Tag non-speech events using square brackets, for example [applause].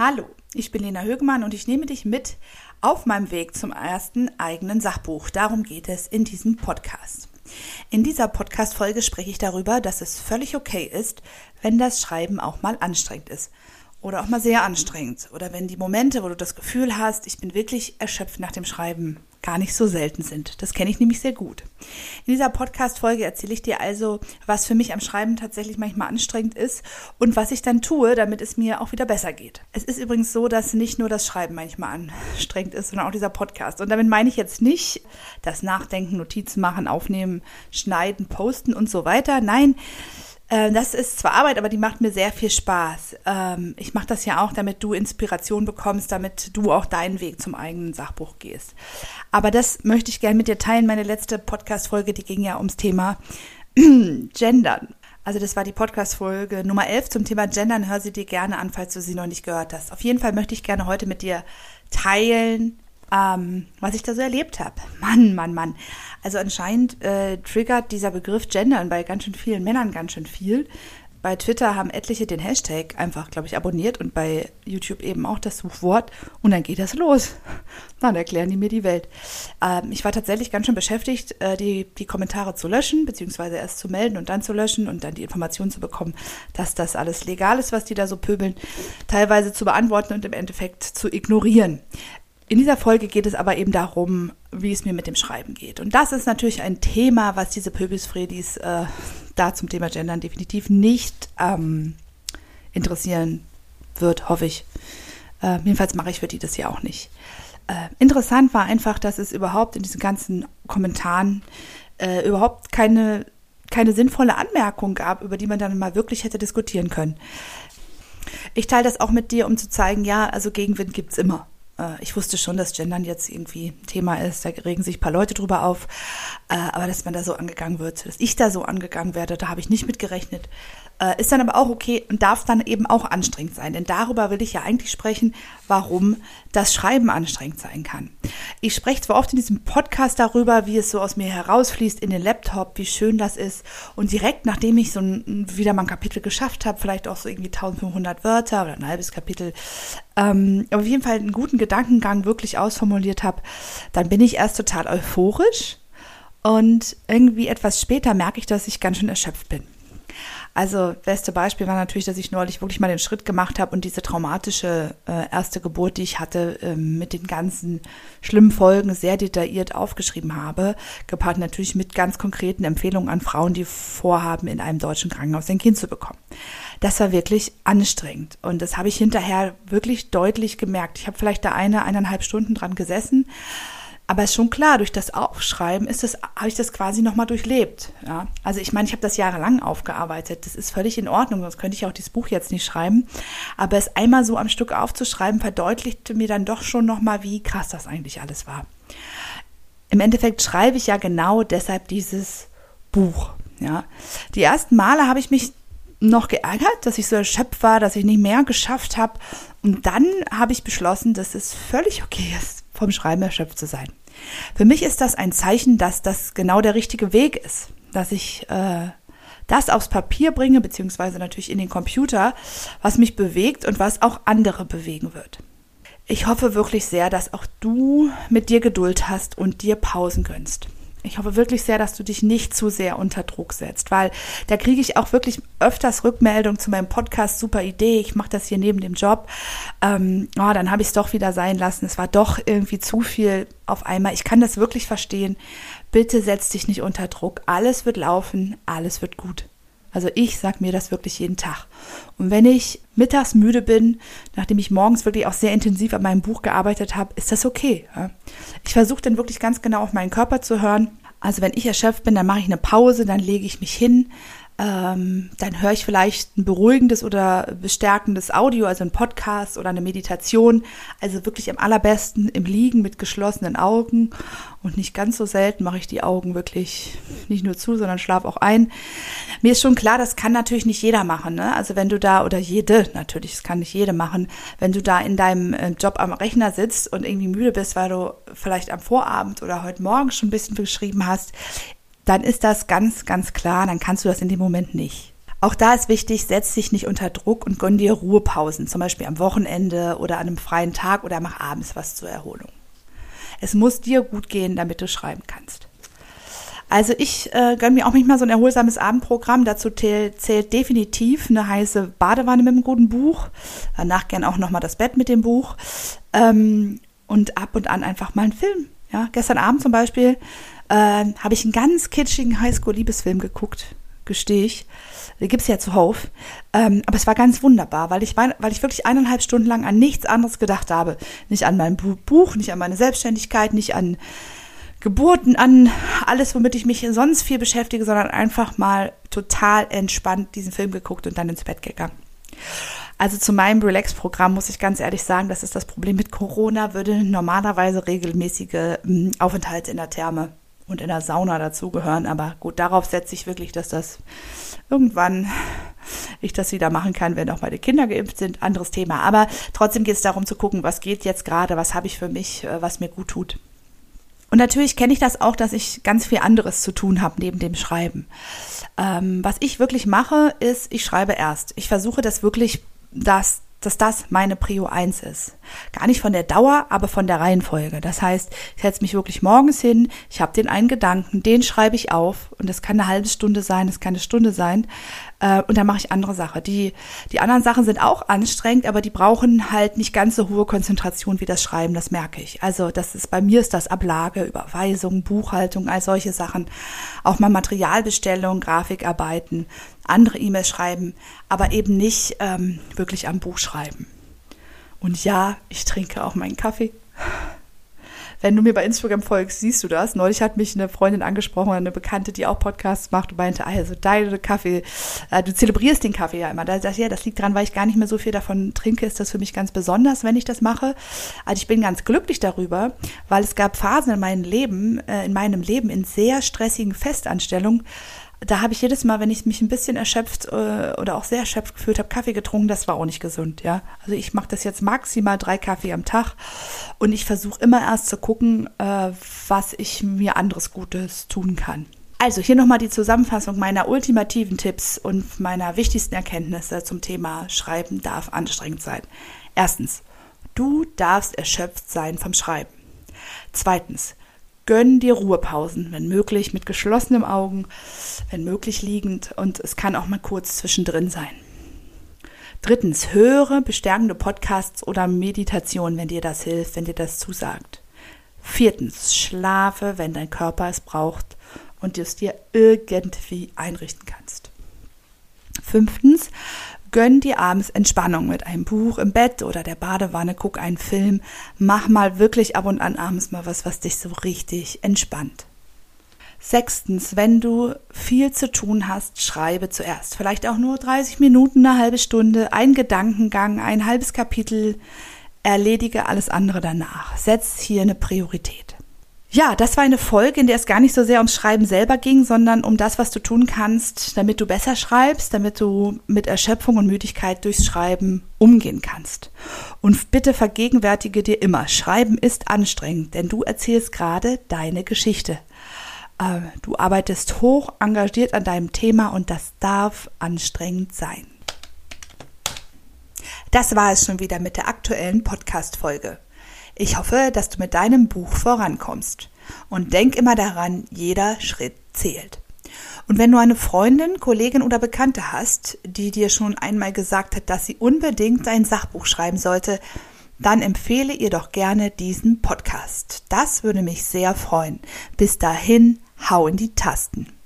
Hallo, ich bin Lena Högemann und ich nehme dich mit auf meinem Weg zum ersten eigenen Sachbuch. Darum geht es in diesem Podcast. In dieser Podcast-Folge spreche ich darüber, dass es völlig okay ist, wenn das Schreiben auch mal anstrengend ist. Oder auch mal sehr anstrengend. Oder wenn die Momente, wo du das Gefühl hast, ich bin wirklich erschöpft nach dem Schreiben, gar nicht so selten sind. Das kenne ich nämlich sehr gut. In dieser Podcast-Folge erzähle ich dir also, was für mich am Schreiben tatsächlich manchmal anstrengend ist und was ich dann tue, damit es mir auch wieder besser geht. Es ist übrigens so, dass nicht nur das Schreiben manchmal anstrengend ist, sondern auch dieser Podcast. Und damit meine ich jetzt nicht das Nachdenken, Notizen machen, aufnehmen, schneiden, posten und so weiter. Nein, äh, das ist zwar Arbeit, aber die macht mir sehr viel Spaß. Ähm, ich mache das ja auch, damit du Inspiration bekommst, damit du auch deinen Weg zum eigenen Sachbuch gehst. Aber das möchte ich gerne mit dir teilen. Meine letzte Podcast-Folge, die ging ja ums Thema [clears throat] Gendern. Also das war die Podcast-Folge Nummer 11 zum Thema Gendern. Hör sie dir gerne an, falls du sie noch nicht gehört hast. Auf jeden Fall möchte ich gerne heute mit dir teilen, ähm, was ich da so erlebt habe. [laughs] Mann, Mann, Mann. Also anscheinend äh, triggert dieser Begriff Gendern bei ganz schön vielen Männern ganz schön viel. Bei Twitter haben etliche den Hashtag einfach, glaube ich, abonniert und bei YouTube eben auch das Suchwort und dann geht das los. [laughs] Dann erklären die mir die Welt. Ähm, ich war tatsächlich ganz schön beschäftigt, äh, die, die Kommentare zu löschen, beziehungsweise erst zu melden und dann zu löschen und dann die Information zu bekommen, dass das alles legal ist, was die da so pöbeln, teilweise zu beantworten und im Endeffekt zu ignorieren. In dieser Folge geht es aber eben darum, wie es mir mit dem Schreiben geht. Und das ist natürlich ein Thema, was diese Pöbelsfredis äh, da zum Thema Gendern definitiv nicht ähm, interessieren wird, hoffe ich. Äh, jedenfalls mache ich für die das ja auch nicht. Äh, interessant war einfach, dass es überhaupt in diesen ganzen Kommentaren äh, überhaupt keine, keine sinnvolle Anmerkung gab, über die man dann mal wirklich hätte diskutieren können. Ich teile das auch mit dir, um zu zeigen, ja, also Gegenwind gibt es immer. Äh, ich wusste schon, dass Gendern jetzt irgendwie Thema ist, da regen sich ein paar Leute drüber auf, äh, aber dass man da so angegangen wird, dass ich da so angegangen werde, da habe ich nicht mit gerechnet. Äh, ist dann aber auch okay und darf dann eben auch anstrengend sein, denn darüber will ich ja eigentlich sprechen, warum das Schreiben anstrengend sein kann. Ich spreche zwar oft in diesem Podcast darüber, wie es so aus mir herausfließt in den Laptop, wie schön das ist und direkt nachdem ich so ein, wieder mal ein Kapitel geschafft habe, vielleicht auch so irgendwie 1500 Wörter oder ein halbes Kapitel, ähm, auf jeden Fall einen guten Gedankengang wirklich ausformuliert habe, dann bin ich erst total euphorisch und irgendwie etwas später merke ich, dass ich ganz schön erschöpft bin. Also, beste Beispiel war natürlich, dass ich neulich wirklich mal den Schritt gemacht habe und diese traumatische äh, erste Geburt, die ich hatte, äh, mit den ganzen schlimmen Folgen sehr detailliert aufgeschrieben habe, gepaart natürlich mit ganz konkreten Empfehlungen an Frauen, die vorhaben, in einem deutschen Krankenhaus ein Kind zu bekommen. Das war wirklich anstrengend und das habe ich hinterher wirklich deutlich gemerkt. Ich habe vielleicht da eine, eineinhalb Stunden dran gesessen aber ist schon klar, durch das Aufschreiben ist das, habe ich das quasi nochmal durchlebt. Ja? Also ich meine, ich habe das jahrelang aufgearbeitet. Das ist völlig in Ordnung, sonst könnte ich auch dieses Buch jetzt nicht schreiben. Aber es einmal so am Stück aufzuschreiben, verdeutlichte mir dann doch schon nochmal, wie krass das eigentlich alles war. Im Endeffekt schreibe ich ja genau deshalb dieses Buch. Ja? Die ersten Male habe ich mich noch geärgert, dass ich so erschöpft war, dass ich nicht mehr geschafft habe. Und dann habe ich beschlossen, dass es völlig okay ist, vom Schreiben erschöpft zu sein. Für mich ist das ein Zeichen, dass das genau der richtige Weg ist, dass ich äh, das aufs Papier bringe, beziehungsweise natürlich in den Computer, was mich bewegt und was auch andere bewegen wird. Ich hoffe wirklich sehr, dass auch du mit dir Geduld hast und dir Pausen gönnst. Ich hoffe wirklich sehr, dass du dich nicht zu sehr unter Druck setzt, weil da kriege ich auch wirklich öfters Rückmeldung zu meinem Podcast. Super Idee, ich mache das hier neben dem Job. Ähm, oh, dann habe ich es doch wieder sein lassen. Es war doch irgendwie zu viel auf einmal. Ich kann das wirklich verstehen. Bitte setz dich nicht unter Druck. Alles wird laufen, alles wird gut. Also ich sage mir das wirklich jeden Tag. Und wenn ich mittags müde bin, nachdem ich morgens wirklich auch sehr intensiv an meinem Buch gearbeitet habe, ist das okay. Ich versuche dann wirklich ganz genau auf meinen Körper zu hören. Also wenn ich erschöpft bin, dann mache ich eine Pause, dann lege ich mich hin, ähm, dann höre ich vielleicht ein beruhigendes oder bestärkendes Audio, also ein Podcast oder eine Meditation. Also wirklich am allerbesten im Liegen mit geschlossenen Augen. Und nicht ganz so selten mache ich die Augen wirklich nicht nur zu, sondern schlafe auch ein. Mir ist schon klar, das kann natürlich nicht jeder machen. Ne? Also wenn du da, oder jede, natürlich, das kann nicht jede machen, wenn du da in deinem äh, Job am Rechner sitzt und irgendwie müde bist, weil du vielleicht am Vorabend oder heute Morgen schon ein bisschen geschrieben hast, dann ist das ganz, ganz klar, dann kannst du das in dem Moment nicht. Auch da ist wichtig, setz dich nicht unter Druck und gönn dir Ruhepausen, zum Beispiel am Wochenende oder an einem freien Tag oder mach abends was zur Erholung. Es muss dir gut gehen, damit du schreiben kannst. Also ich äh, gönne mir auch manchmal so ein erholsames Abendprogramm. Dazu zählt, zählt definitiv eine heiße Badewanne mit einem guten Buch. Danach gern auch nochmal das Bett mit dem Buch. Ähm, und ab und an einfach mal einen Film. Ja, gestern Abend zum Beispiel äh, habe ich einen ganz kitschigen Highschool-Liebesfilm geguckt, gestehe ich. Den gibt's ja zuhauf. Ähm, aber es war ganz wunderbar, weil ich, weil ich wirklich eineinhalb Stunden lang an nichts anderes gedacht habe. Nicht an mein Buch, nicht an meine Selbstständigkeit, nicht an Geburten, an alles, womit ich mich sonst viel beschäftige, sondern einfach mal total entspannt diesen Film geguckt und dann ins Bett gegangen. Also zu meinem Relax-Programm muss ich ganz ehrlich sagen, das ist das Problem mit Corona, würde normalerweise regelmäßige hm, Aufenthalte in der Therme und in der Sauna dazugehören. Aber gut, darauf setze ich wirklich, dass das irgendwann ich das wieder machen kann, wenn auch meine Kinder geimpft sind. Anderes Thema. Aber trotzdem geht es darum zu gucken, was geht jetzt gerade, was habe ich für mich, äh, was mir gut tut. Und natürlich kenne ich das auch, dass ich ganz viel anderes zu tun habe neben dem Schreiben. Ähm, was ich wirklich mache, ist, ich schreibe erst. Ich versuche das wirklich, das dass das meine Prio 1 ist. Gar nicht von der Dauer, aber von der Reihenfolge. Das heißt, ich setze mich wirklich morgens hin, ich habe den einen Gedanken, den schreibe ich auf und das kann eine halbe Stunde sein, das kann eine Stunde sein äh, und dann mache ich andere Sachen. Die, die anderen Sachen sind auch anstrengend, aber die brauchen halt nicht ganz so hohe Konzentration wie das Schreiben, das merke ich. Also das ist, bei mir ist das Ablage, Überweisung, Buchhaltung, all solche Sachen. Auch mal Materialbestellung, Grafikarbeiten, andere E-Mails schreiben, aber eben nicht ähm, wirklich am Buch schreiben. Und ja, ich trinke auch meinen Kaffee. Wenn du mir bei Instagram folgst, siehst du das. Neulich hat mich eine Freundin angesprochen, eine Bekannte, die auch Podcasts macht und meinte, also deine Kaffee, äh, du zelebrierst den Kaffee ja immer. Da sag ich, ja, das liegt dran, weil ich gar nicht mehr so viel davon trinke, ist das für mich ganz besonders, wenn ich das mache. Also ich bin ganz glücklich darüber, weil es gab Phasen in meinem Leben, äh, in meinem Leben in sehr stressigen Festanstellungen, da habe ich jedes Mal, wenn ich mich ein bisschen erschöpft äh, oder auch sehr erschöpft gefühlt habe, Kaffee getrunken. Das war auch nicht gesund, ja. Also ich mache das jetzt maximal drei Kaffee am Tag und ich versuche immer erst zu gucken, äh, was ich mir anderes Gutes tun kann. Also hier nochmal die Zusammenfassung meiner ultimativen Tipps und meiner wichtigsten Erkenntnisse zum Thema Schreiben darf anstrengend sein. Erstens, du darfst erschöpft sein vom Schreiben. Zweitens, Gönn dir Ruhepausen, wenn möglich mit geschlossenen Augen, wenn möglich liegend und es kann auch mal kurz zwischendrin sein. Drittens, höre bestärkende Podcasts oder Meditation, wenn dir das hilft, wenn dir das zusagt. Viertens, schlafe, wenn dein Körper es braucht und du es dir irgendwie einrichten kannst. Fünftens, Gönn dir abends Entspannung mit einem Buch im Bett oder der Badewanne, guck einen Film, mach mal wirklich ab und an abends mal was, was dich so richtig entspannt. Sechstens, wenn du viel zu tun hast, schreibe zuerst. Vielleicht auch nur 30 Minuten, eine halbe Stunde, ein Gedankengang, ein halbes Kapitel. Erledige alles andere danach. Setz hier eine Priorität. Ja, das war eine Folge, in der es gar nicht so sehr ums Schreiben selber ging, sondern um das, was du tun kannst, damit du besser schreibst, damit du mit Erschöpfung und Müdigkeit durchs Schreiben umgehen kannst. Und bitte vergegenwärtige dir immer, Schreiben ist anstrengend, denn du erzählst gerade deine Geschichte. Äh, du arbeitest hoch engagiert an deinem Thema und das darf anstrengend sein. Das war es schon wieder mit der aktuellen Podcast-Folge. Ich hoffe, dass du mit deinem Buch vorankommst. Und denk immer daran, jeder Schritt zählt. Und wenn du eine Freundin, Kollegin oder Bekannte hast, die dir schon einmal gesagt hat, dass sie unbedingt ein Sachbuch schreiben sollte, dann empfehle ihr doch gerne diesen Podcast. Das würde mich sehr freuen. Bis dahin, hau in die Tasten.